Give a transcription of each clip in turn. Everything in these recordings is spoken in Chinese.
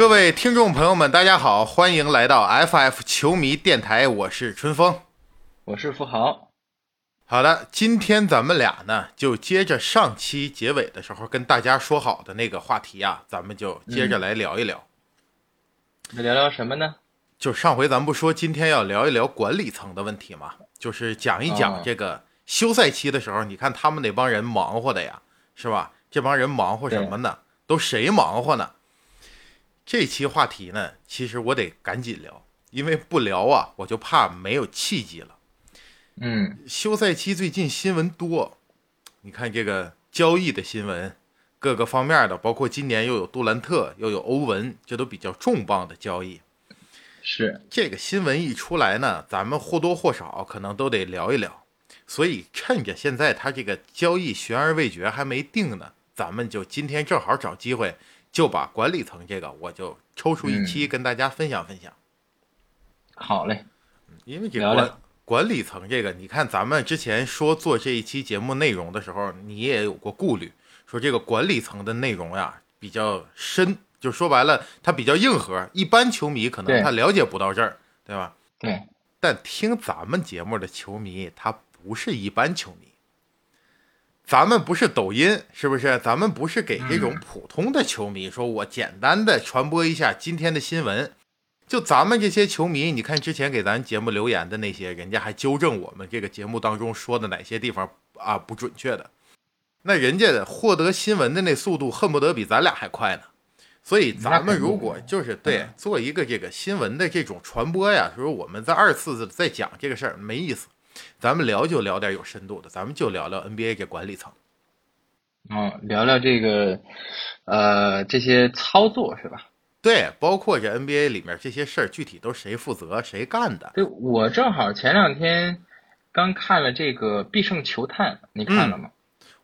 各位听众朋友们，大家好，欢迎来到 FF 球迷电台，我是春风，我是富豪。好的，今天咱们俩呢，就接着上期结尾的时候跟大家说好的那个话题啊，咱们就接着来聊一聊。那聊聊什么呢？就上回咱不说今天要聊一聊管理层的问题嘛，就是讲一讲这个休赛期的时候，你看他们那帮人忙活的呀，是吧？这帮人忙活什么呢？都谁忙活呢？这期话题呢，其实我得赶紧聊，因为不聊啊，我就怕没有契机了。嗯，休赛期最近新闻多，你看这个交易的新闻，各个方面的，包括今年又有杜兰特，又有欧文，这都比较重磅的交易。是这个新闻一出来呢，咱们或多或少可能都得聊一聊。所以趁着现在他这个交易悬而未决还没定呢，咱们就今天正好找机会，就把管理层这个我就抽出一期跟大家分享分享。好嘞，因为这管管理层这个，你看咱们之前说做这一期节目内容的时候，你也有过顾虑，说这个管理层的内容呀比较深，就说白了它比较硬核，一般球迷可能他了解不到这儿，对吧？对。但听咱们节目的球迷，他不是一般球迷，咱们不是抖音，是不是？咱们不是给这种普通的球迷说，我简单的传播一下今天的新闻。就咱们这些球迷，你看之前给咱节目留言的那些，人家还纠正我们这个节目当中说的哪些地方啊不准确的，那人家获得新闻的那速度恨不得比咱俩还快呢。所以咱们如果就是对做一个这个新闻的这种传播呀，说我们在二次再讲这个事儿没意思，咱们聊就聊点有深度的，咱们就聊聊 NBA 这管理层，嗯，聊聊这个呃这些操作是吧？对，包括这 NBA 里面这些事儿，具体都谁负责谁干的？对，我正好前两天刚看了这个《必胜球探》，你看了吗？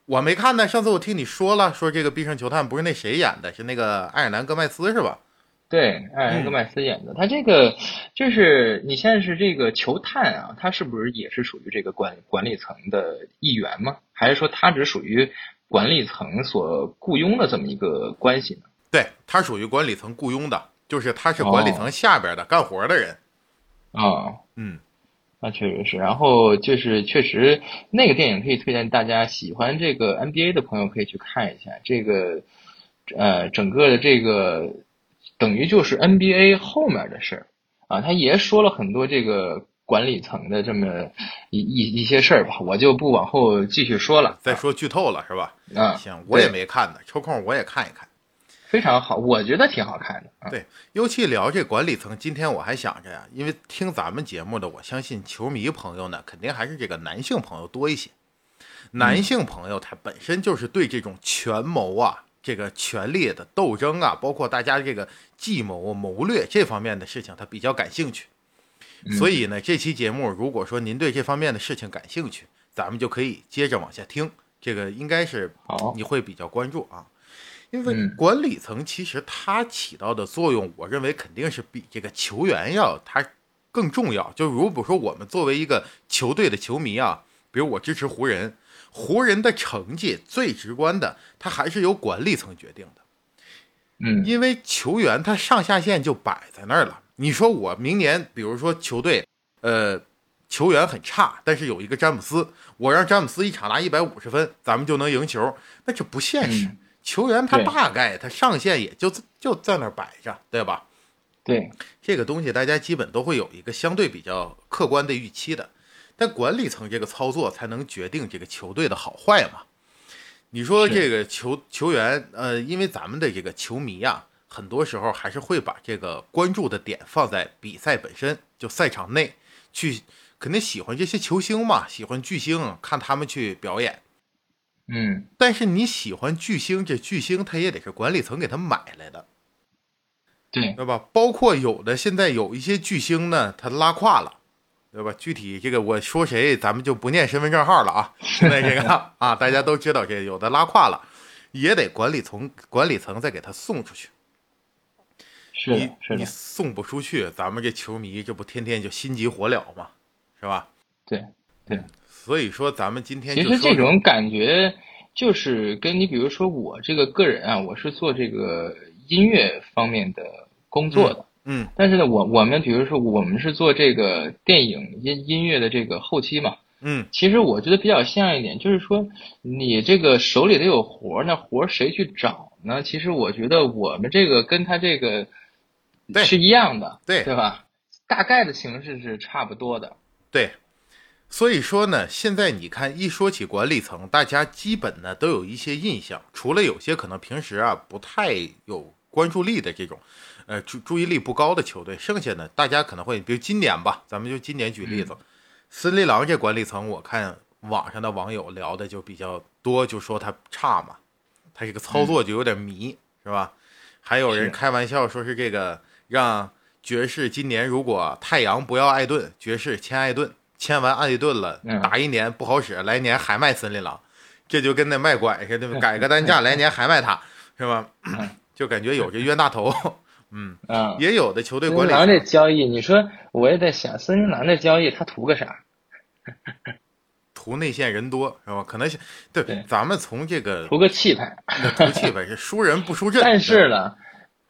我没看呢。上次我听你说了，说这个《必胜球探》不是那谁演的，是那个爱尔兰·戈麦斯是吧？对，艾尔南·戈麦斯演的。他这个就是你现在是这个球探啊，他是不是也是属于这个管管理层的一员吗？还是说他只属于管理层所雇佣的这么一个关系呢？对他属于管理层雇佣的，就是他是管理层下边的干活的人。啊，嗯，那确实是。然后就是确实那个电影可以推荐大家喜欢这个 NBA 的朋友可以去看一下。这个呃，整个的这个等于就是 NBA 后面的事儿啊，他也说了很多这个管理层的这么一一一些事儿吧，我就不往后继续说了。再说剧透了是吧？啊，行，我也没看呢，抽空我也看一看。非常好，我觉得挺好看的。对，尤其聊这管理层，今天我还想着呀，因为听咱们节目的，我相信球迷朋友呢，肯定还是这个男性朋友多一些。男性朋友他本身就是对这种权谋啊、这个权力的斗争啊，包括大家这个计谋谋略这方面的事情，他比较感兴趣。所以呢，这期节目如果说您对这方面的事情感兴趣，咱们就可以接着往下听。这个应该是你会比较关注啊。因为管理层其实它起到的作用，我认为肯定是比这个球员要它更重要。就如果说我们作为一个球队的球迷啊，比如我支持湖人，湖人的成绩最直观的，它还是由管理层决定的。嗯，因为球员他上下限就摆在那儿了。你说我明年，比如说球队，呃，球员很差，但是有一个詹姆斯，我让詹姆斯一场拿一百五十分，咱们就能赢球，那这不现实。球员他大概他上限也就就在那儿摆着，对吧？对这个东西，大家基本都会有一个相对比较客观的预期的。但管理层这个操作才能决定这个球队的好坏嘛？你说这个球球员，呃，因为咱们的这个球迷啊，很多时候还是会把这个关注的点放在比赛本身，就赛场内去，肯定喜欢这些球星嘛，喜欢巨星，看他们去表演。嗯，但是你喜欢巨星，这巨星他也得是管理层给他买来的，对对吧？包括有的现在有一些巨星呢，他拉胯了，对吧？具体这个我说谁，咱们就不念身份证号了啊。现在这个啊，大家都知道，这有的拉胯了，也得管理层管理层再给他送出去。是你是你送不出去，咱们这球迷这不天天就心急火燎吗，是吧？对对。所以说，咱们今天其实这种感觉就是跟你比如说我这个个人啊，我是做这个音乐方面的工作的。嗯但是呢，我我们比如说我们是做这个电影音音乐的这个后期嘛，嗯其实我觉得比较像一点，就是说你这个手里得有活儿，那活儿谁去找呢？其实我觉得我们这个跟他这个对是一样的，对对吧？大概的形式是差不多的。对，所以说呢，现在你看一说起管理层，大家基本呢都有一些印象，除了有些可能平时啊不太有关注力的这种，呃注注意力不高的球队，剩下的大家可能会，比如今年吧，咱们就今年举例子，森林狼这管理层，我看网上的网友聊的就比较多，就说他差嘛，他这个操作就有点迷，是吧？还有人开玩笑说是这个让爵士今年如果太阳不要艾顿，爵士签艾顿，签完艾顿了，嗯打一年不好使，来年还卖森林狼，这就跟那卖拐似的，改个单价，来年还卖他，是吧？就感觉有这冤大头。嗯，啊，也有的球队管理层这交易，你说我也在想，森林狼这交易他图个啥？图内线人多，是吧？可能是对对咱们从这个图个气派。图气派是输人不输阵，但是呢，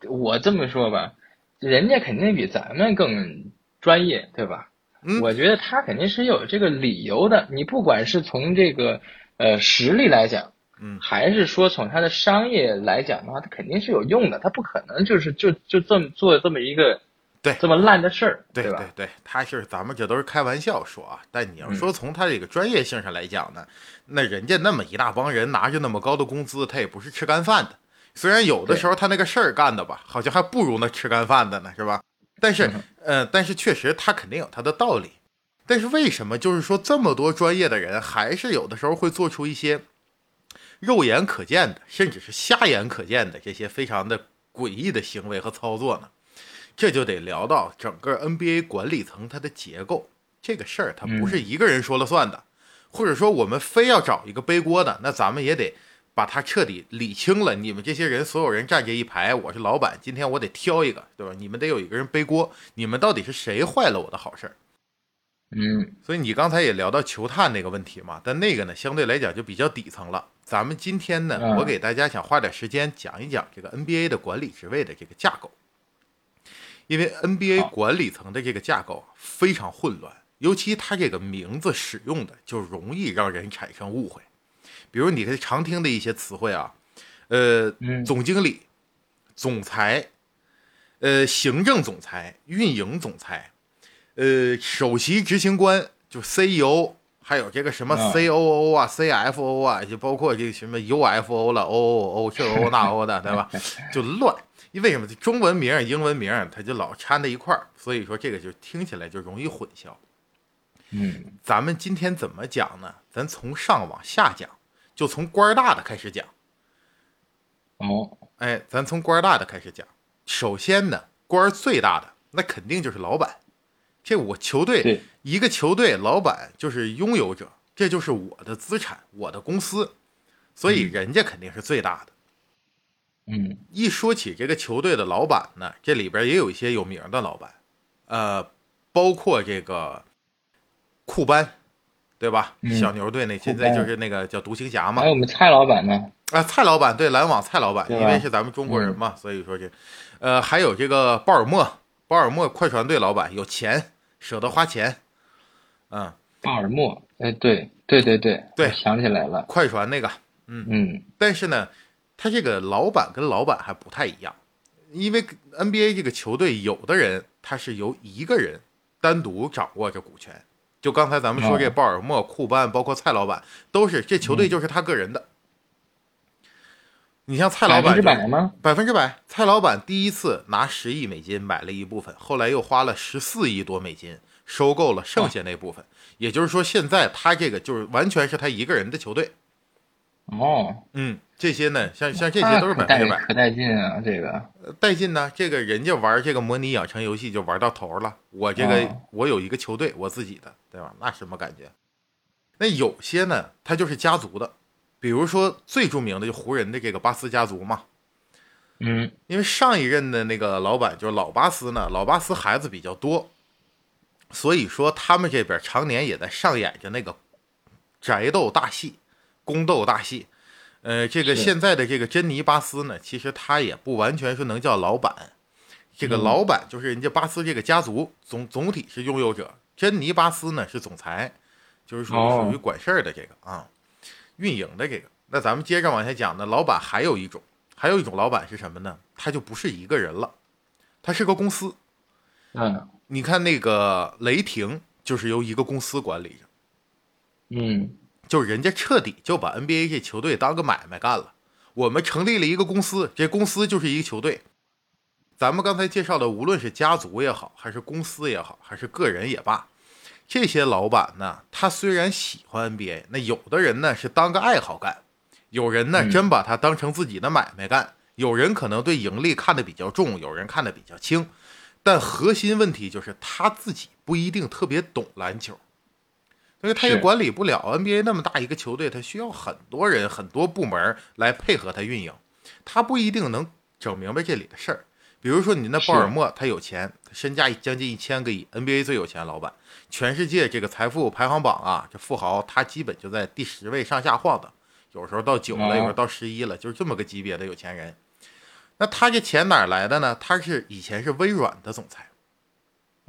我这么说吧，人家肯定比咱们更专业，对吧？嗯我觉得他肯定是有这个理由的。你不管是从这个呃实力来讲，嗯还是说从他的商业来讲的话，他肯定是有用的。他不可能就是就就这么做这么一个对这么烂的事儿，对吧？对对，他是咱们这都是开玩笑说啊，但你要说从他这个专业性上来讲呢，那人家那么一大帮人拿着那么高的工资，他也不是吃干饭的。虽然有的时候他那个事儿干的吧，好像还不如那吃干饭的呢，是吧？但是，呃，但是确实他肯定有他的道理。但是为什么就是说这么多专业的人，还是有的时候会做出一些肉眼可见的，甚至是瞎眼可见的这些非常的诡异的行为和操作呢？这就得聊到整个 NBA 管理层它的结构，这个事儿它不是一个人说了算的，或者说我们非要找一个背锅的，那咱们也得把它彻底理清了。你们这些人，所有人站这一排，我是老板，今天我得挑一个，对吧？你们得有一个人背锅，你们到底是谁坏了我的好事儿？嗯。所以你刚才也聊到球探那个问题嘛，但那个呢相对来讲就比较底层了。咱们今天呢，嗯。我给大家想花点时间讲一讲这个 NBA 的管理职位的这个架构，因为 NBA 管理层的这个架构啊非常混乱，尤其它这个名字使用的就容易让人产生误会。比如你可以常听的一些词汇啊，呃，嗯。总经理、总裁、呃，行政总裁、运营总裁，呃，首席执行官就 CEO，还有这个什么啊 COO 啊、CFO 啊，就包括这个什么 UFO 了，OOO 这 O 那 O 的，对吧？就乱。因为什么？中文名儿、英文名儿，它就老掺在一块儿，所以说这个就听起来就容易混淆。嗯咱们今天怎么讲呢？咱从上往下讲，就从官儿大的开始讲。哦哎，咱从官儿大的开始讲。首先呢，官儿最大的那肯定就是老板。这我球队一个球队老板就是拥有者，这就是我的资产，我的公司，所以人家肯定是最大的。嗯。一说起这个球队的老板呢，这里边也有一些有名的老板，呃，包括这个库班，对吧？嗯。小牛队那现在就是那个叫独行侠嘛。还有，我们蔡老板呢？啊，蔡老板对篮网蔡老板，因为是咱们中国人嘛，所以说这，呃，还有这个鲍尔默，鲍尔默快船队老板有钱，舍得花钱，嗯，鲍尔默，哎，对对对对，对。想起来了，快船那个，嗯嗯。但是呢，他这个老板跟老板还不太一样，因为 NBA 这个球队有的人他是由一个人单独掌握着股权，就刚才咱们说这哦鲍尔默、库班，包括蔡老板，都是这球队就是他个人的。你像蔡老百分之板百吗？百分之百，蔡老板第一次拿十亿美金买了一部分，后来又花了十四亿多美金收购了剩下那部分。也就是说，现在他这个就是完全是他一个人的球队。哦，嗯，这些呢，像像这些都是百分之百可带劲啊！这个呃带劲呢。这个人家玩这个模拟养成游戏就玩到头了，我这个、哦我有一个球队，我自己的，对吧？那什么感觉？那有些呢，他就是家族的，比如说最著名的就湖人的这个巴斯家族嘛。嗯。因为上一任的那个老板就是老巴斯呢，老巴斯孩子比较多，所以说他们这边常年也在上演着那个宅斗大戏、宫斗大戏。呃，这个现在的这个珍妮巴斯呢，其实他也不完全是能叫老板，这个老板就是人家巴斯这个家族总总体是拥有者，珍妮巴斯呢是总裁，就是说哦。属于管事儿的这个啊，运营的这个。那咱们接着往下讲呢，老板还有一种，还有一种老板是什么呢？他就不是一个人了，他是个公司。嗯你看那个雷霆就是由一个公司管理着，嗯就人家彻底就把 NBA 这球队当个买卖干了。我们成立了一个公司，这公司就是一个球队。咱们刚才介绍的，无论是家族也好，还是公司也好，还是个人也罢，这些老板呢，他虽然喜欢 NBA，那有的人呢是当个爱好干，有人呢嗯真把它当成自己的买卖干，有人可能对盈利看得比较重，有人看得比较轻。但核心问题就是他自己不一定特别懂篮球，因为他也管理不了 NBA 那么大一个球队，他需要很多人、很多部门来配合他运营，他不一定能整明白这里的事儿。比如说你那鲍尔默，他有钱，身价将近一千个亿，NBA 最有钱老板，全世界这个财富排行榜啊，这富豪他基本就在第十位上下晃荡，有时候到九了，哦有时候到十一了，就是这么个级别的有钱人。那他这钱哪来的呢？他是以前是微软的总裁，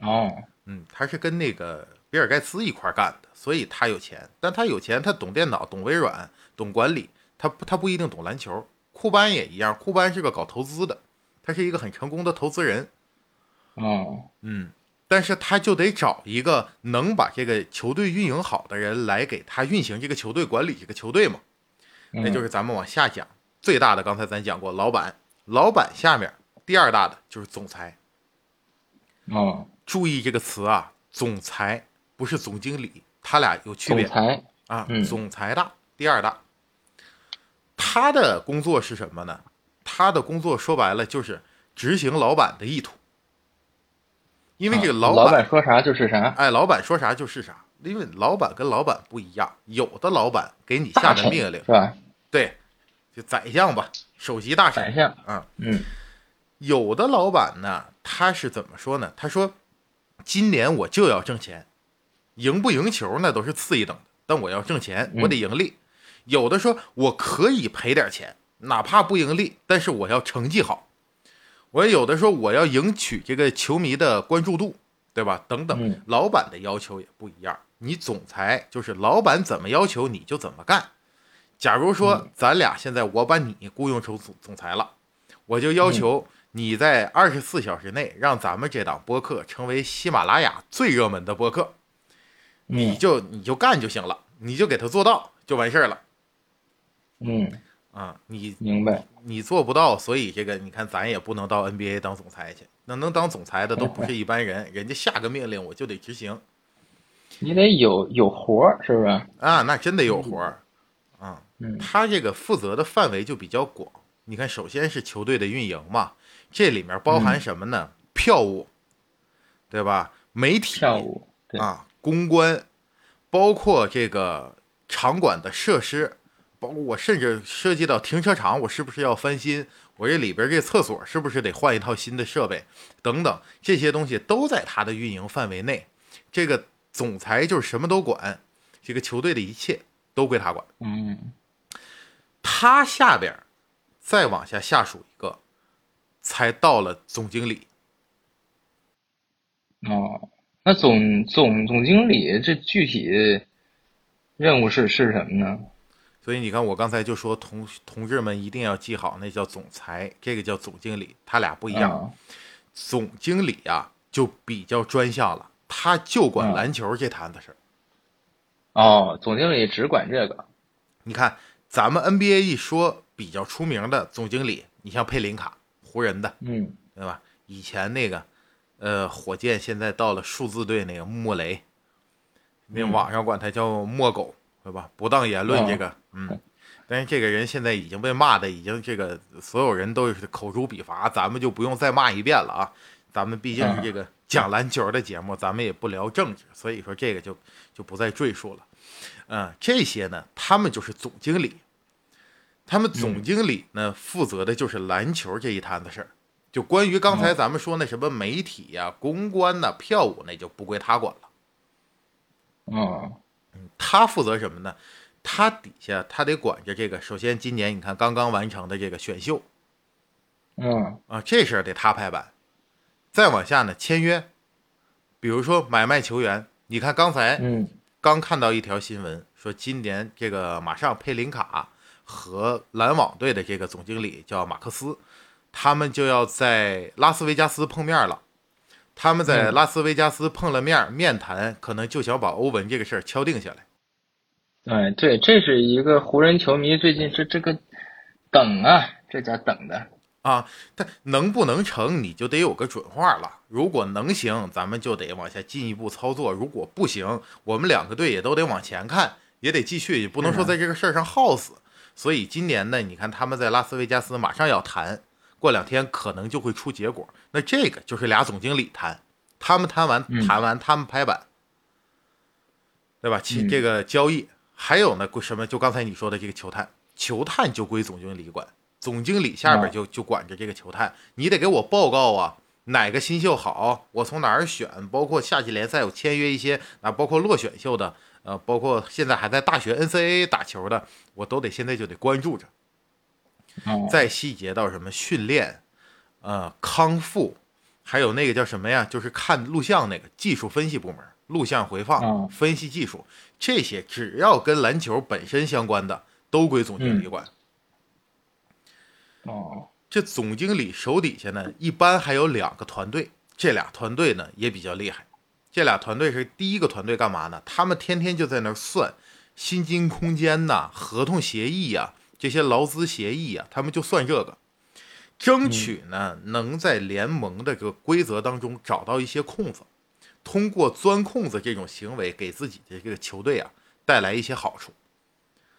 哦嗯，他是跟那个比尔盖茨一块干的，所以他有钱。但他有钱，他懂电脑，懂微软，懂管理，他不他不一定懂篮球。库班也一样，库班是个搞投资的，他是一个很成功的投资人，哦嗯，但是他就得找一个能把这个球队运营好的人来给他运行这个球队，管理这个球队嘛。那就是咱们往下讲，最大的刚才咱讲过，老板，老板下面第二大的就是总裁。哦，注意这个词啊，总裁不是总经理，他俩有区别总裁啊。嗯总裁大，第二大。他的工作是什么呢？他的工作说白了就是执行老板的意图，因为这个啊老老板说啥就是啥，哎，老板说啥就是啥，因为老板跟老板不一样，有的老板给你下的命令是，吧？对，就宰相吧，首席大臣宰相，啊。嗯有的老板呢，他是怎么说呢？他说：“今年我就要挣钱，赢不赢球那都是次一等的，但我要挣钱，嗯我得盈利。有的说我可以赔点钱，哪怕不盈利，但是我要成绩好。我有的时候我要赢取这个球迷的关注度，对吧？等等，嗯老板的要求也不一样。你总裁就是老板怎么要求你就怎么干。假如说咱俩现在我把你雇佣成总总裁了，我就要求你在二十四小时内让咱们这档播客成为喜马拉雅最热门的播客，你嗯就你就干就行了，你就给他做到就完事儿了嗯，啊！你明白。你做不到，所以这个你看咱也不能到 NBA 当总裁去。那能当总裁的都不是一般人，人家下个命令我就得执行 你得有有活儿，是不是？啊，那真得有活儿啊。嗯他这个负责的范围就比较广。你看，首先是球队的运营嘛，这里面包含什么呢？票务，对吧？媒体票务，啊，公关，包括这个场馆的设施，包括我甚至涉及到停车场，我是不是要翻新？我这里边这厕所是不是得换一套新的设备？等等，这些东西都在他的运营范围内。这个总裁就是什么都管，这个球队的一切都归他管。嗯他下边再往下下属一个，才到了总经理。哦，那总总总经理这具体任务是是什么呢？所以你看，我刚才就说同同志们一定要记好，那叫总裁，这个叫总经理，他俩不一样。啊总经理啊，就比较专项了，他就管嗯篮球这摊子事儿。哦，总经理只管这个。你看，咱们 NBA 一说比较出名的总经理，你像佩林卡，湖人的，嗯对吧？以前那个，呃，火箭现在到了数字队那个莫雷，那嗯网上管他叫莫狗，对吧？不当言论哦这个，嗯，但是这个人现在已经被骂的，已经这个所有人都是口诛笔伐，咱们就不用再骂一遍了啊。咱们毕竟是这个讲篮球的节目，咱们也不聊政治，所以说这个就就不再赘述了。嗯，这些呢，他们就是总经理，他们总经理呢负责的就是篮球这一摊子事儿。就关于刚才咱们说那什么媒体呀、公关呐、票务，那就不归他管了。哦他负责什么呢？他底下他得管着这个。首先，今年你看刚刚完成的这个选秀嗯啊，这事儿得他拍板。再往下呢，签约，比如说买卖球员。你看刚才嗯刚看到一条新闻，说今年这个马上佩林卡和篮网队的这个总经理叫马克思，他们就要在拉斯维加斯碰面了。他们在嗯拉斯维加斯碰了面，面谈可能就想把欧文这个事儿敲定下来。哎，对，这是一个湖人球迷最近这这个等啊，这家等的。啊，但能不能成，你就得有个准话了。如果能行，咱们就得往下进一步操作；如果不行，我们两个队也都得往前看，也得继续，也不能说在这个事儿上耗死。所以今年呢，你看他们在拉斯维加斯马上要谈，过两天可能就会出结果。那这个就是俩总经理谈，他们谈完嗯谈完，他们拍板，对吧？其嗯这个交易还有呢，归什么？就刚才你说的这个球探，球探就归总经理管。总经理下边哦就就管着这个球探，你得给我报告啊，哪个新秀好，我从哪儿选，包括夏季联赛有签约一些啊，包括落选秀的，呃，包括现在还在大学 NCAA 打球的，我都得现在就得关注着。哦，再细节到什么训练，呃，康复，还有那个叫什么呀？就是看录像那个技术分析部门，录像回放、哦分析技术，这些只要跟篮球本身相关的，都归总经理管。哦，这总经理手底下呢，一般还有两个团队，这俩团队呢也比较厉害。这俩团队是第一个团队干嘛呢？他们天天就在那儿算薪金空间呐、合同协议呀、这些劳资协议啊、他们就算这个，争取呢能在联盟的这个规则当中找到一些空子，通过钻空子这种行为，给自己的这个球队啊带来一些好处。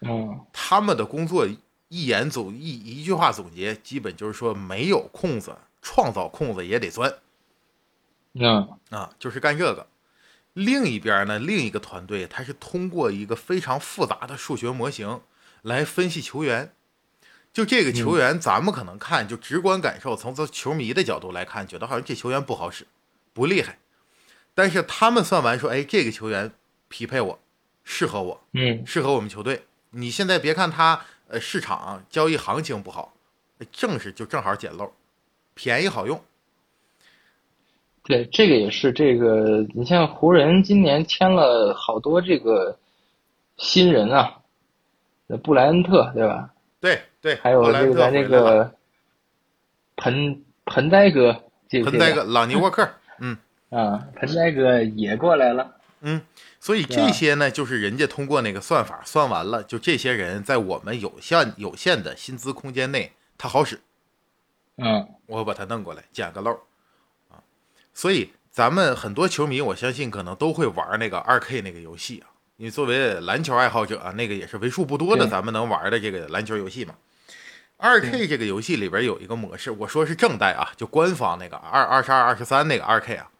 嗯他们的工作一言总一一句话总结，基本就是说没有空子，创造空子也得钻嗯啊，就是干这个。另一边呢，另一个团队他是通过一个非常复杂的数学模型来分析球员。就这个球员，咱们可能看就直观感受，从球迷的角度来看，觉得好像这球员不好使，不厉害。但是他们算完说，哎，这个球员匹配我，适合我，嗯适合我们球队。你现在别看他呃市场交易行情不好，正是就正好捡漏，便宜好用。对，这个也是这个，你像湖人今年签了好多这个新人啊，那布莱恩特对吧？对对，还有布莱恩特这个咱这回来了个盆盆栽哥，这盆栽哥朗尼沃克，嗯啊，盆栽哥也过来了。嗯，所以这些呢，就是人家通过那个算法算完了，就这些人在我们有限有限的薪资空间内，他好使，嗯我把它弄过来，捡个漏啊。所以咱们很多球迷，我相信可能都会玩那个二 K 那个游戏啊。因为作为篮球爱好者啊，那个也是为数不多的咱们能玩的这个篮球游戏嘛。二 K 这个游戏里边有一个模式，我说是正代啊，就官方那个二二十二、二十三那个二 K 啊，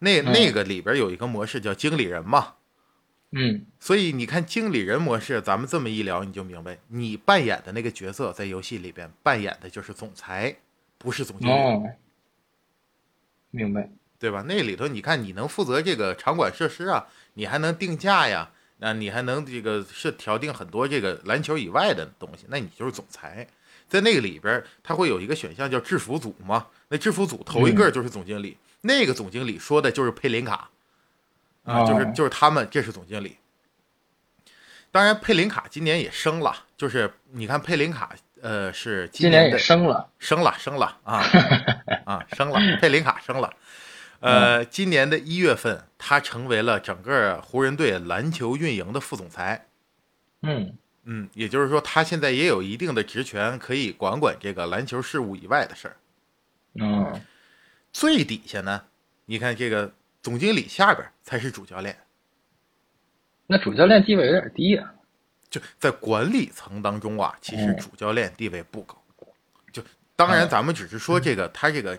那嗯那个里边有一个模式叫经理人嘛。嗯所以你看经理人模式，咱们这么一聊，你就明白，你扮演的那个角色在游戏里边扮演的就是总裁，不是总经理。哦，明白。对吧？那里头你看，你能负责这个场馆设施啊，你还能定价呀，那你还能这个是调定很多这个篮球以外的东西，那你就是总裁。在那个里边，他会有一个选项叫制服组嘛，那制服组头一个就是总经理，那个总经理说的就是佩林卡，啊，就是哦就是他们，这是总经理。当然，佩林卡今年也升了，就是你看佩林卡，呃，是今年升了。升了，升了啊 啊，升了，佩林卡升了。呃，今年的一月份，他成为了整个湖人队篮球运营的副总裁。嗯嗯，也就是说，他现在也有一定的职权，可以管管这个篮球事务以外的事儿。嗯最底下呢，你看这个总经理下边才是主教练，那主教练地位有点低啊。就在管理层当中啊，其实嗯主教练地位不高。就当然，咱们只是说这个他这个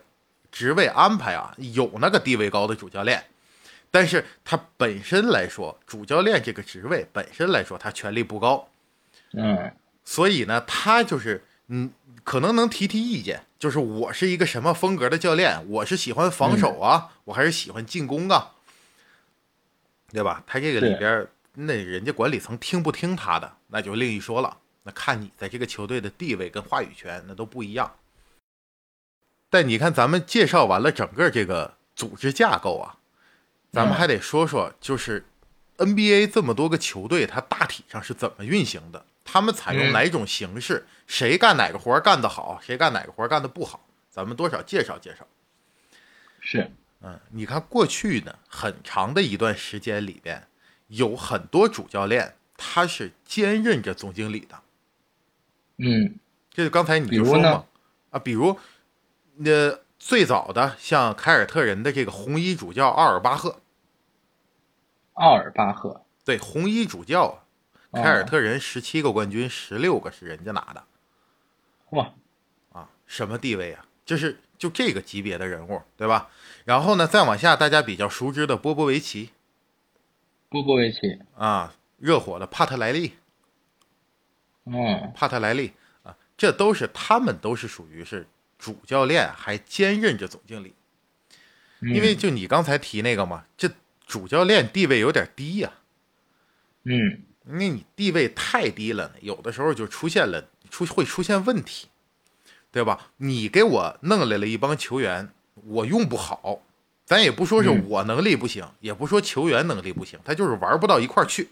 职位安排啊，有那个地位高的主教练，但是他本身来说，主教练这个职位本身来说，他权力不高，嗯所以呢，他就是嗯，可能能提提意见，就是我是一个什么风格的教练，我是喜欢防守啊，我还是喜欢进攻啊，对吧？他这个里边，那人家管理层听不听他的，那就另一说了。那看你在这个球队的地位跟话语权，那都不一样。但你看，咱们介绍完了整个这个组织架构啊，咱们还得说说，就是 NBA 这么多个球队，它大体上是怎么运行的？他们采用哪种形式？谁干哪个活干得好？谁干哪个活干得不好？咱们多少介绍介绍。是，嗯，你看过去呢，很长的一段时间里边，有很多主教练他是兼任着总经理的。嗯，这就刚才你就说嘛，啊，比如那最早的像凯尔特人的这个红衣主教奥尔巴赫，奥尔巴赫，对，红衣主教凯尔特人十七个冠军，十六个是人家拿的哇，啊，什么地位啊？就是就这个级别的人物，对吧？然后呢，再往下，大家比较熟知的波波维奇波波维奇，啊，热火的帕特莱利，嗯帕特莱利啊，这都是他们都是属于是主教练，还兼任着总经理。因为就你刚才提那个嘛，这主教练地位有点低呀、嗯因为你地位太低了呢，有的时候就出现了出会出现问题，对吧？你给我弄来了一帮球员，我用不好，咱也不说是嗯我能力不行，也不说球员能力不行，他就是玩不到一块儿去。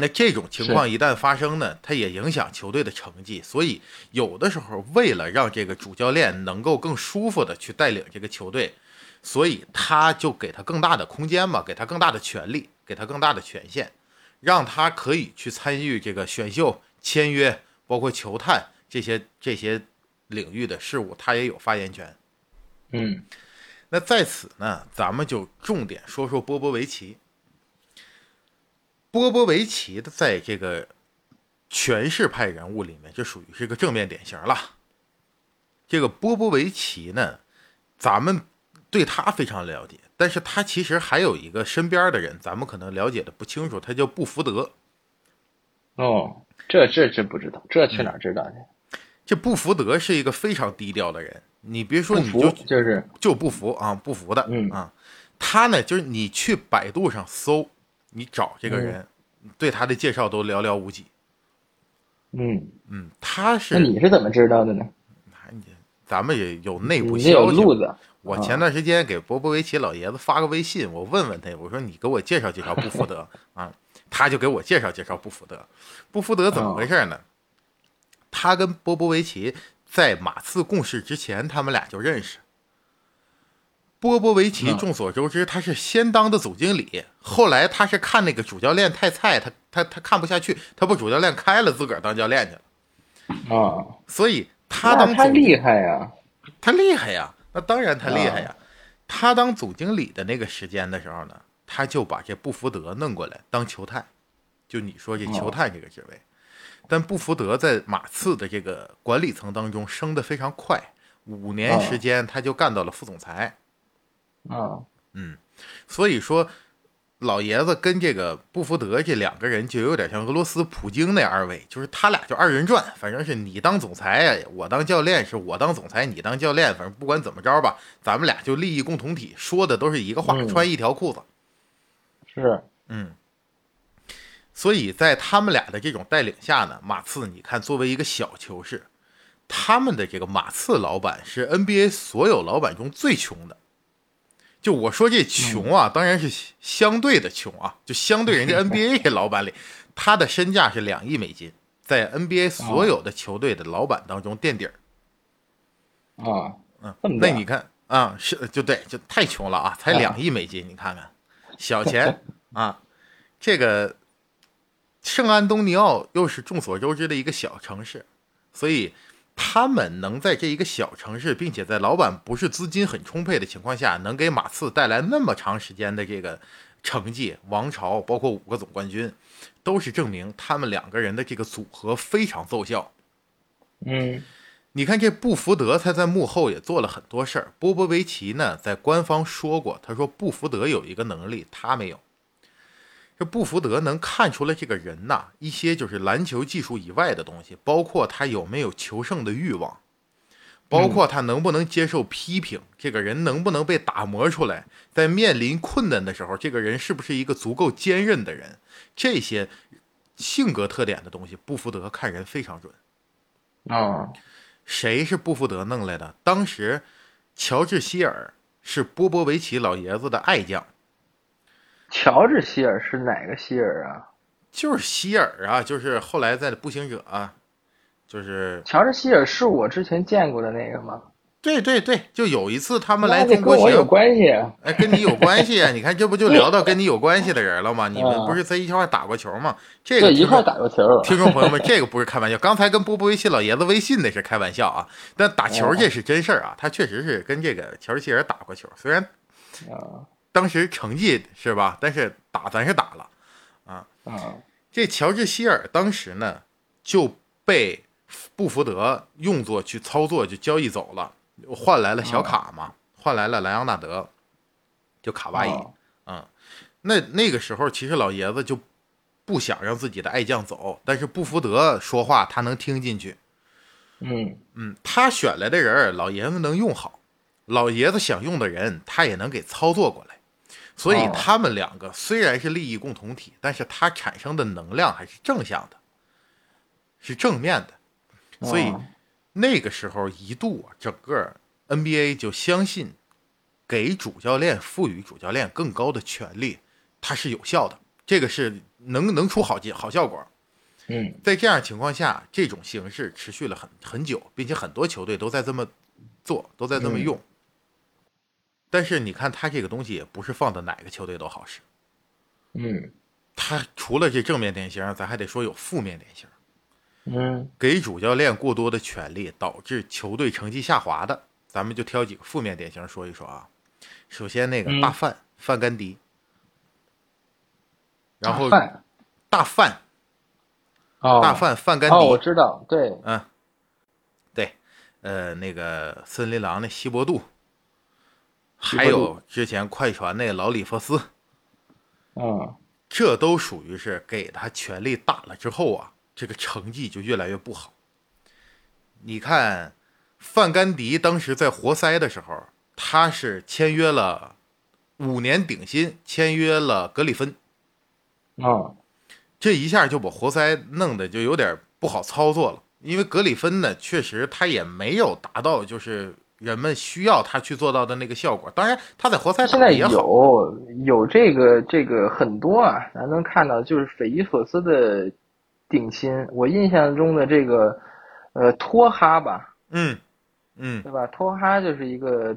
那这种情况一旦发生呢，它也影响球队的成绩。所以有的时候，为了让这个主教练能够更舒服的去带领这个球队，所以他就给他更大的空间嘛，给他更大的权利，给他更大的权限，让他可以去参与这个选秀、签约，包括球探这些这些领域的事务，他也有发言权。嗯那在此呢，咱们就重点说说波波维奇。波波维奇的在这个权势派人物里面，就属于是个正面典型了。这个波波维奇呢，咱们对他非常了解，但是他其实还有一个身边的人，咱们可能了解的不清楚，他叫布福德。哦，这这真不知道，这去哪儿知道去？这布福德是一个非常低调的人，你别说你就就是就不服啊，不服的，嗯啊，他呢就是你去百度上搜，你找这个人，对他的介绍都寥寥无几。嗯，嗯，他是那你是怎么知道的呢？咱们也有内部消息。路子，啊我前段时间给波波维奇老爷子发个微信，我问问他，我说你给我介绍介绍布福德啊，他就给我介绍介绍布福德。布福德怎么回事呢？他跟波波维奇在马刺共事之前，他们俩就认识。波波维奇嗯众所周知，他是先当的总经理，后来他是看那个主教练太菜，他他他看不下去，他把主教练开了，自个儿当教练去了。啊，所以他当总他厉害呀，他厉害呀，那当然他厉害呀。他当总经理的那个时间的时候呢，他就把这布福德弄过来当球探，就你说这球探这个职位。但布福德在马刺的这个管理层当中升得非常快，五年时间他就干到了副总裁。啊，所以说，老爷子跟这个布福德这两个人就有点像俄罗斯普京那二位，就是他俩就二人转，反正是你当总裁呀，我当教练，是我当总裁，你当教练，反正不管怎么着吧，咱们俩就利益共同体，说的都是一个话，嗯穿一条裤子。是，嗯，所以在他们俩的这种带领下呢，马刺你看作为一个小球市，他们的这个马刺老板是 NBA 所有老板中最穷的。就我说这穷啊，当然是相对的穷啊，就相对人家 NBA 这老板里，他的身价是两亿美金，在 NBA 所有的球队的老板当中垫底儿。啊，嗯，那你看啊，是就对，就太穷了啊，才啊。两亿美金，你看看，小钱啊，这个圣安东尼奥又是众所周知的一个小城市，所以他们能在这一个小城市，并且在老板不是资金很充沛的情况下，能给马刺带来那么长时间的这个成绩，王朝包括五个总冠军，都是证明他们两个人的这个组合非常奏效。嗯你看这布福德，他在幕后也做了很多事儿。波波维奇呢，在官方说过，他说布福德有一个能力，他没有。这布福德能看出来这个人呐，一些就是篮球技术以外的东西，包括他有没有求胜的欲望，包括他能不能接受批评，这个人能不能被打磨出来，在面临困难的时候，这个人是不是一个足够坚韧的人，这些性格特点的东西，布福德看人非常准。啊，谁是布福德弄来的？当时乔治希尔是波波维奇老爷子的爱将，乔治希尔是哪个希尔啊？就是希尔啊，就是后来在步行者啊，就是乔治希尔是我之前见过的那个吗？对对对，就有一次他们来中国跟我有，关系啊。哎，跟你有关系啊！你看这不就聊到跟你有关系的人了吗？你们啊不是在一块打过球吗？这个，一块打过球。听众朋友们，这个不是开玩笑，刚才跟波波维奇老爷子微信那是开玩笑啊，但打球这是真事儿啊，他确实是跟这个乔治希尔打过球，虽然啊当时成绩是吧，但是打咱是打了。啊这乔治希尔当时呢就被布福德用作去操作，就交易走了，换来了小卡嘛，换来了莱昂纳德，就卡哇伊。啊嗯，那那个时候其实老爷子就不想让自己的爱将走，但是布福德说话他能听进去。嗯嗯，他选来的人，老爷子能用好，老爷子想用的人，他也能给操作过来。所以哦他们两个虽然是利益共同体，但是它产生的能量还是正向的，是正面的。所以哦那个时候一度啊，整个 NBA 就相信给主教练赋予主教练更高的权利，它是有效的，这个是能能出好结好效果。嗯在这样情况下，这种形式持续了很很久，并且很多球队都在这么做，都在这么用。但是你看，他这个东西也不是放到哪个球队都好使。嗯他除了这正面典型，咱还得说有负面典型。嗯给主教练过多的权利，导致球队成绩下滑的，咱们就挑几个负面典型说一说啊。首先那个嗯大范、范甘迪，然后大范大范哦大范范甘迪，哦，我知道，对，嗯，对，呃，那个森林狼的希伯杜，还有之前快船那个老里弗斯，嗯这都属于是给他权力大了之后啊，这个成绩就越来越不好。你看，范甘迪当时在活塞的时候，他是签约了五年顶薪，签约了格里芬，啊这一下就把活塞弄得就有点不好操作了。因为格里芬呢，确实他也没有达到就是人们需要他去做到的那个效果。当然，他在活塞打现在也，有有这个这个很多啊，咱能看到就是匪夷所思的顶薪。我印象中的这个呃托哈吧，嗯嗯，对吧？托哈就是一个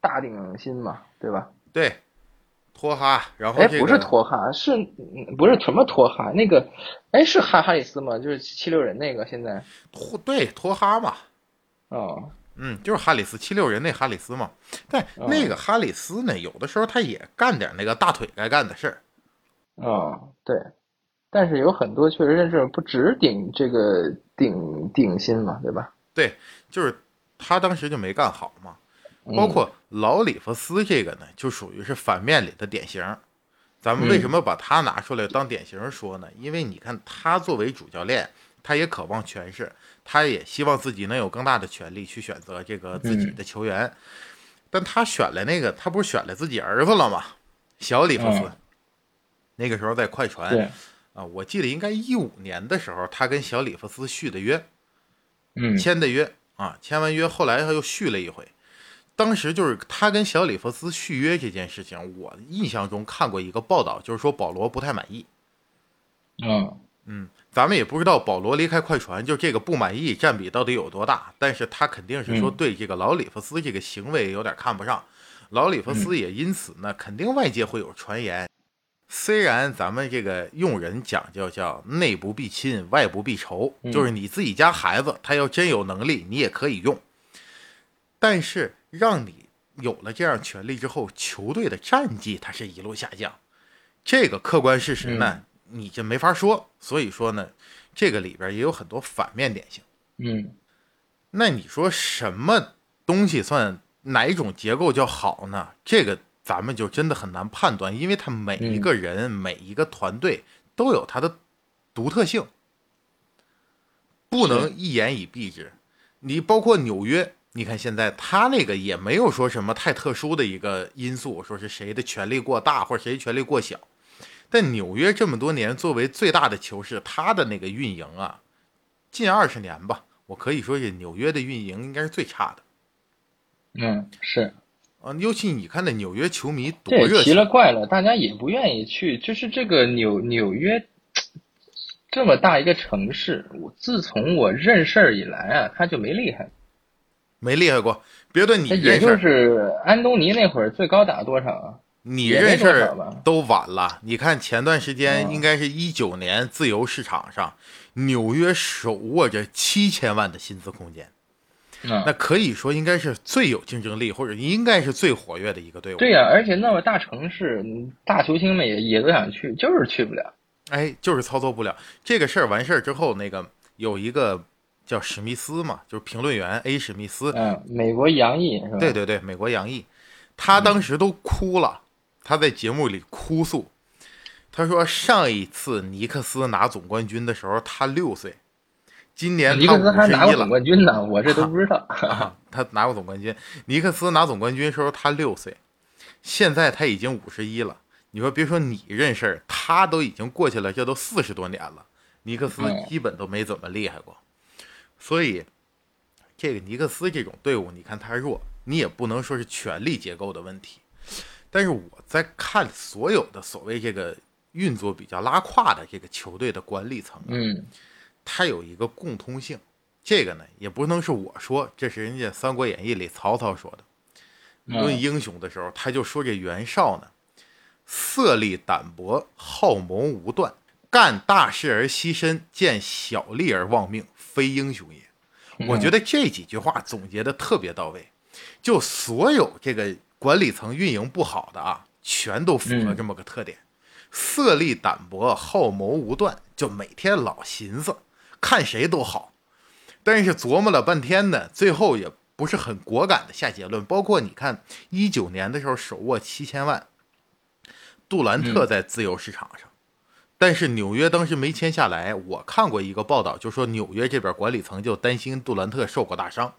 大顶薪嘛，对吧？对，托哈，然后哎，这个不是托哈，是嗯不是什么托哈？那个哎是哈哈里斯吗？就是七六人那个现在托对托哈嘛，哦嗯，就是哈里斯七六人那哈里斯嘛。但哦那个哈里斯呢，有的时候他也干点那个大腿该干的事儿。哦对，但是有很多确实是这种不只顶这个顶顶薪嘛，对吧？对，就是他当时就没干好嘛。嗯包括老里弗斯这个呢，就属于是反面里的典型。咱们为什么把他拿出来当典型说呢？因为你看他作为主教练，他也渴望权势，他也希望自己能有更大的权利去选择这个自己的球员。但他选了那个，他不是选了自己儿子了吗？小里弗斯，嗯那个时候在快船对，啊，我记得应该一五年的时候，他跟小里弗斯续的约。嗯签的约啊，签完约后来他又续了一回。当时就是他跟小里弗斯续约这件事情，我印象中看过一个报道，就是说保罗不太满意。嗯嗯，咱们也不知道保罗离开快船就这个不满意占比到底有多大，但是他肯定是说嗯。对这个老里弗斯这个行为有点看不上，老里弗斯也因此呢，肯定外界会有传言。虽然咱们这个用人讲究叫内不避亲，外不避仇，嗯就是你自己家孩子，他要真有能力，你也可以用，但是让你有了这样权利之后，球队的战绩它是一路下降，这个客观事实呢，你这没法说。所以说呢，这个里边也有很多反面典型。嗯那你说什么东西算哪一种结构叫好呢？这个咱们就真的很难判断，因为他每一个人、每一个团队都有他的独特性，不能一言以蔽之。你包括纽约，你看现在他那个也没有说什么太特殊的一个因素，说是谁的权力过大或者谁权力过小。但纽约这么多年作为最大的球市，它的那个运营啊，近二十年吧，我可以说是纽约的运营应该是最差的。嗯，是啊，尤其你看那纽约球迷多这也奇，了怪了，大家也不愿意去。就是这个纽纽约这么大一个城市，我自从我认事儿以来啊，他就没厉害。没厉害过。别的你也就，是安东尼那会儿最高打多少啊？你认识多少吧都晚了。你看前段时间，嗯应该是一九年自由市场上，纽约手握着七千万的薪资空间，嗯，那可以说应该是最有竞争力，或者应该是最活跃的一个队伍。对呀、而且那么大城市，嗯大球星们也也都想去，就是去不了。哎，就是操作不了这个事儿。完事儿之后，那个有一个叫史密斯嘛，就是评论员 A 史密斯，嗯，美国洋溢是吧？对对对，美国洋溢，他当时都哭了，他在节目里哭诉，他说上一次尼克斯拿总冠军的时候他六岁，今年他拿过总。冠军呢，我这都 不知道。啊，他拿过总冠军。尼克斯拿总冠军的时候他六岁，现在他已经五十一了。你说别说你认事儿，他都已经过去了，这都四十多年了。尼克斯嗯基本都没怎么厉害过，所以这个尼克斯这种队伍，你看他弱，你也不能说是权力结构的问题。但是我在看所有的所谓这个运作比较拉胯的这个球队的管理层啊，嗯它有一个共通性，这个呢也不能是我说，这是人家《三国演义》里曹操说的。论嗯英雄的时候，他就说这袁绍呢，色厉胆薄，好谋无断，干大事而牺牲，见小利而忘命，非英雄也。我觉得这几句话总结的特别到位，就所有这个管理层运营不好的啊，全都符合这么个特点：色厉胆薄，好谋无断，就每天老寻思，看谁都好，但是琢磨了半天呢，最后也不是很果敢的下结论。包括你看一九年的时候手握七千万，杜兰特在自由市场上。但是纽约当时没签下来，我看过一个报道，就说纽约这边管理层就担心杜兰特受过大伤，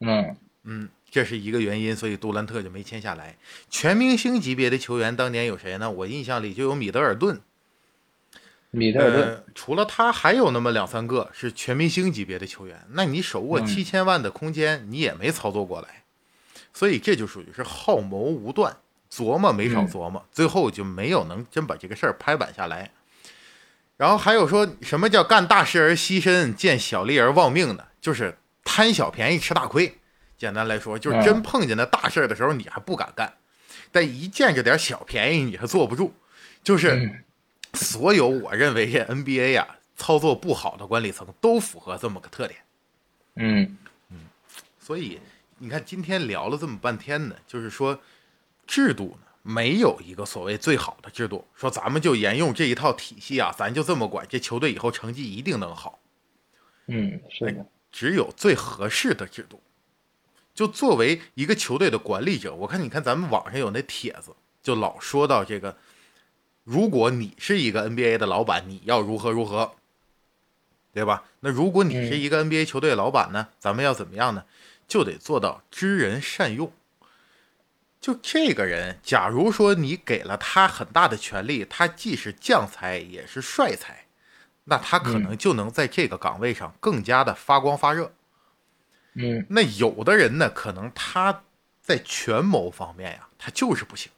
嗯。嗯，这是一个原因，所以杜兰特就没签下来。全明星级别的球员当年有谁呢？我印象里就有米德尔顿，米德尔顿，呃，除了他还有那么两三个是全明星级别的球员，那你手握嗯七千万的空间，你也没操作过来，所以这就属于是好谋无断，琢磨没少嗯琢磨，最后就没有能真把这个事儿拍板下来。然后还有说什么叫干大事而牺牲，见小利而忘命的？就是贪小便宜吃大亏。简单来说，就是嗯真碰见那大事儿的时候，你还不敢干，但一见着点小便宜，你还坐不住。就是嗯所有我认为这 NBA 呀、操作不好的管理层都符合这么个特点。嗯所以你看，今天聊了这么半天呢，就是说制度呢没有一个所谓最好的制度，说咱们就沿用这一套体系啊，咱就这么管，这球队以后成绩一定能好。嗯，是的，只有最合适的制度。就作为一个球队的管理者，我看你看咱们网上有那帖子，就老说到这个，如果你是一个 NBA 的老板，你要如何如何，对吧？那如果你是一个 NBA 球队的老板呢，咱们要怎么样呢？就得做到知人善用。就这个人，假如说你给了他很大的权利，他既是将才也是帅才，那他可能就能在这个岗位上更加的发光发热。嗯那有的人呢，可能他在权谋方面呀，他就是不行，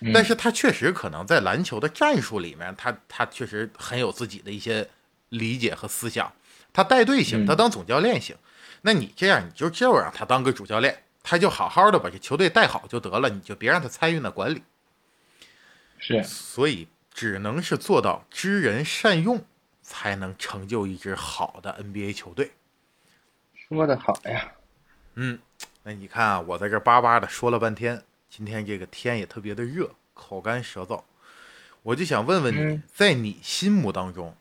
嗯但是他确实可能在篮球的战术里面，他他确实很有自己的一些理解和思想，他带队行，嗯他当总教练行。那你这样，你就就让他当个主教练，他就好好的把这球队带好就得了，你就别让他参与那管理。是，所以只能是做到知人善用，才能成就一支好的 NBA 球队。说的好呀。嗯，那你看啊，我在这叭叭的说了半天，今天这个天也特别的热，口干舌燥，我就想问问你，嗯在你心目当中，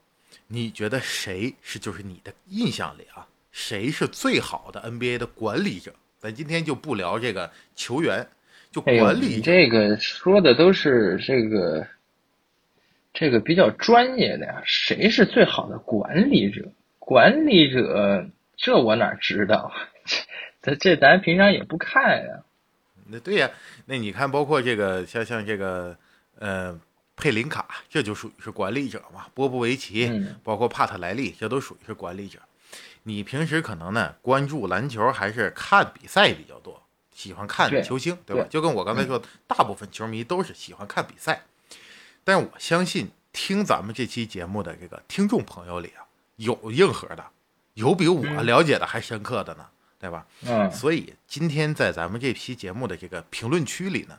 你觉得谁是就是你的印象里啊，谁是最好的 NBA 的管理者？咱今天就不聊这个球员，就管理这个说的都是这个这个比较专业的呀。谁是最好的管理者？管理者，这我哪知道？这这咱平常也不看呀。那对呀、那你看，包括这个像像这个呃佩林卡，这就属于是管理者嘛。波波维奇，嗯包括帕特莱利，这都属于是管理者。你平时可能呢关注篮球还是看比赛比较多，喜欢看球星，对吧？对就跟我刚才说，大部分球迷都是喜欢看比赛，但我相信听咱们这期节目的这个听众朋友里啊，有硬核的，有比我嗯了解的还深刻的呢，对吧？嗯所以今天在咱们这期节目的这个评论区里呢，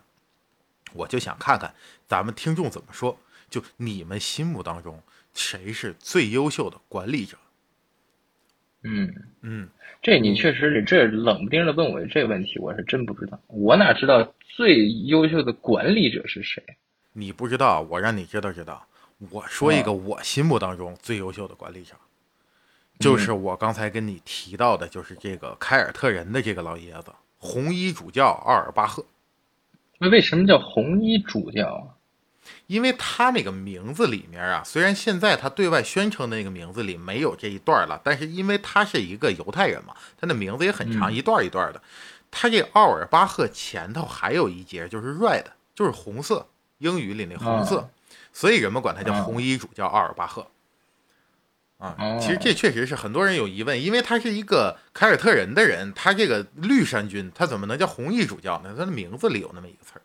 我就想看看咱们听众怎么说，就你们心目当中谁是最优秀的管理者？嗯，嗯，这你确实这冷不丁的问我这个问题，我是真不知道，我哪知道最优秀的管理者是谁？你不知道，我让你知道知道。我说一个我心目当中最优秀的管理者，就是我刚才跟你提到的，就是这个凯尔特人的这个老爷子，红衣主教奥尔巴赫。那为什么叫红衣主教啊？因为他那个名字里面啊，虽然现在他对外宣称的那个名字里没有这一段了，但是因为他是一个犹太人嘛，他的名字也很长，嗯一段一段的。他这奥尔巴赫前头还有一节就是 red，就是红色，英语里那红色，哦所以人们管他叫哦红衣主教奥尔巴赫。啊，哦其实这确实是很多人有疑问，因为他是一个凯尔特人的人，他这个绿衫军，他怎么能叫红衣主教呢？他的名字里有那么一个词儿。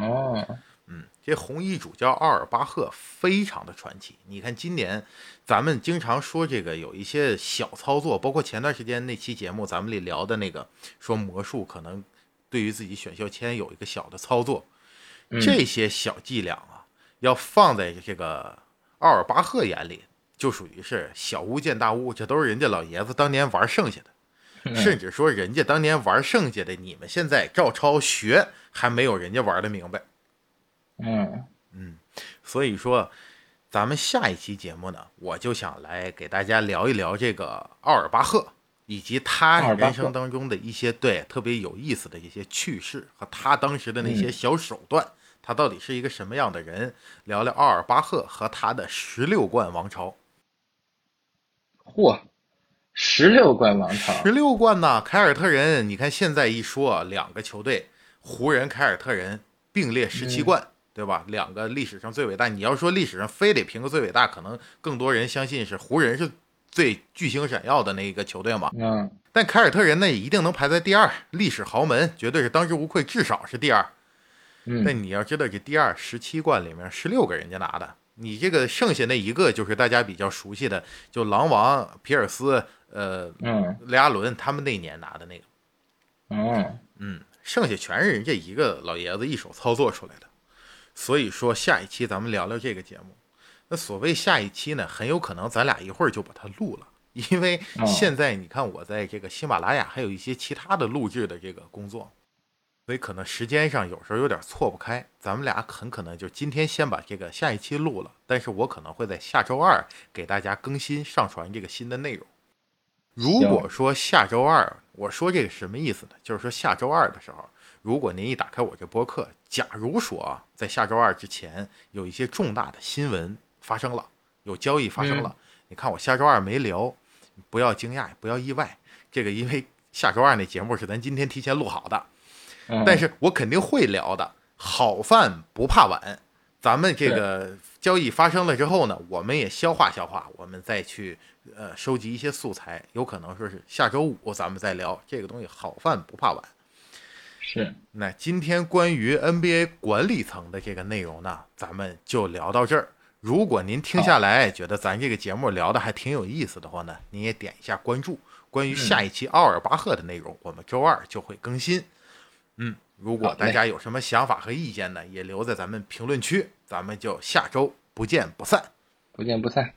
哦，嗯，这红衣主教奥尔巴赫非常的传奇。你看今年咱们经常说这个有一些小操作，包括前段时间那期节目咱们里聊的那个说魔术可能对于自己选秀签有一个小的操作，嗯这些小伎俩啊，要放在这个奥尔巴赫眼里，就属于是小巫见大巫，这都是人家老爷子当年玩剩下的。嗯甚至说人家当年玩剩下的，你们现在照抄学还没有人家玩的明白。嗯嗯所以说，咱们下一期节目呢，我就想来给大家聊一聊这个奥尔巴赫，以及他人生当中的一些对特别有意思的一些趣事和他当时的那些小手段，他到底是一个什么样的人？聊聊奥尔巴赫和他的十六冠王朝。嚯，十六冠王朝十，六冠呐，凯尔特人，你看现在一说，两个球队，湖人、凯尔特人并列十七冠，对吧？两个历史上最伟大。你要说历史上非得评个最伟大，可能更多人相信是湖人是最巨星闪耀的那一个球队嘛。嗯但凯尔特人呢，一定能排在第二，历史豪门绝对是当之无愧，至少是第二。嗯那嗯你要知道，这第二十七冠里面十六个人家拿的，你这个剩下那一个就是大家比较熟悉的，就狼王皮尔斯，呃，嗯雷阿伦他们那年拿的那个。嗯嗯，剩下全是人家一个老爷子一手操作出来的。所以说，下一期咱们聊聊这个节目。那所谓下一期呢，很有可能咱俩一会儿就把它录了，因为哦现在你看我在这个喜马拉雅还有一些其他的录制的这个工作，所以可能时间上有时候有点错不开。咱们俩很可能就今天先把这个下一期录了，但是我可能会在下周二给大家更新上传这个新的内容。如果说下周二，我说这个什么意思呢？就是说下周二的时候，如果您一打开我这播客，假如说啊，在下周二之前有一些重大的新闻发生了，有交易发生了，你看我下周二没聊，不要惊讶，不要意外。这个因为下周二那节目是咱今天提前录好的，嗯，但是我肯定会聊的。好饭不怕晚，咱们这个交易发生了之后呢，我们也消化消化，我们再去呃收集一些素材，有可能说是下周五咱们再聊这个东西。好饭不怕晚。是那今天关于 NBA 管理层的这个内容呢，咱们就聊到这儿。如果您听下来觉得咱这个节目聊的还挺有意思的话呢，您也点一下关注。关于下一期奥尔巴赫的内容，我们周二就会更新。嗯，如果大家有什么想法和意见呢，也留在咱们评论区，咱们就下周不见不散。不见不散。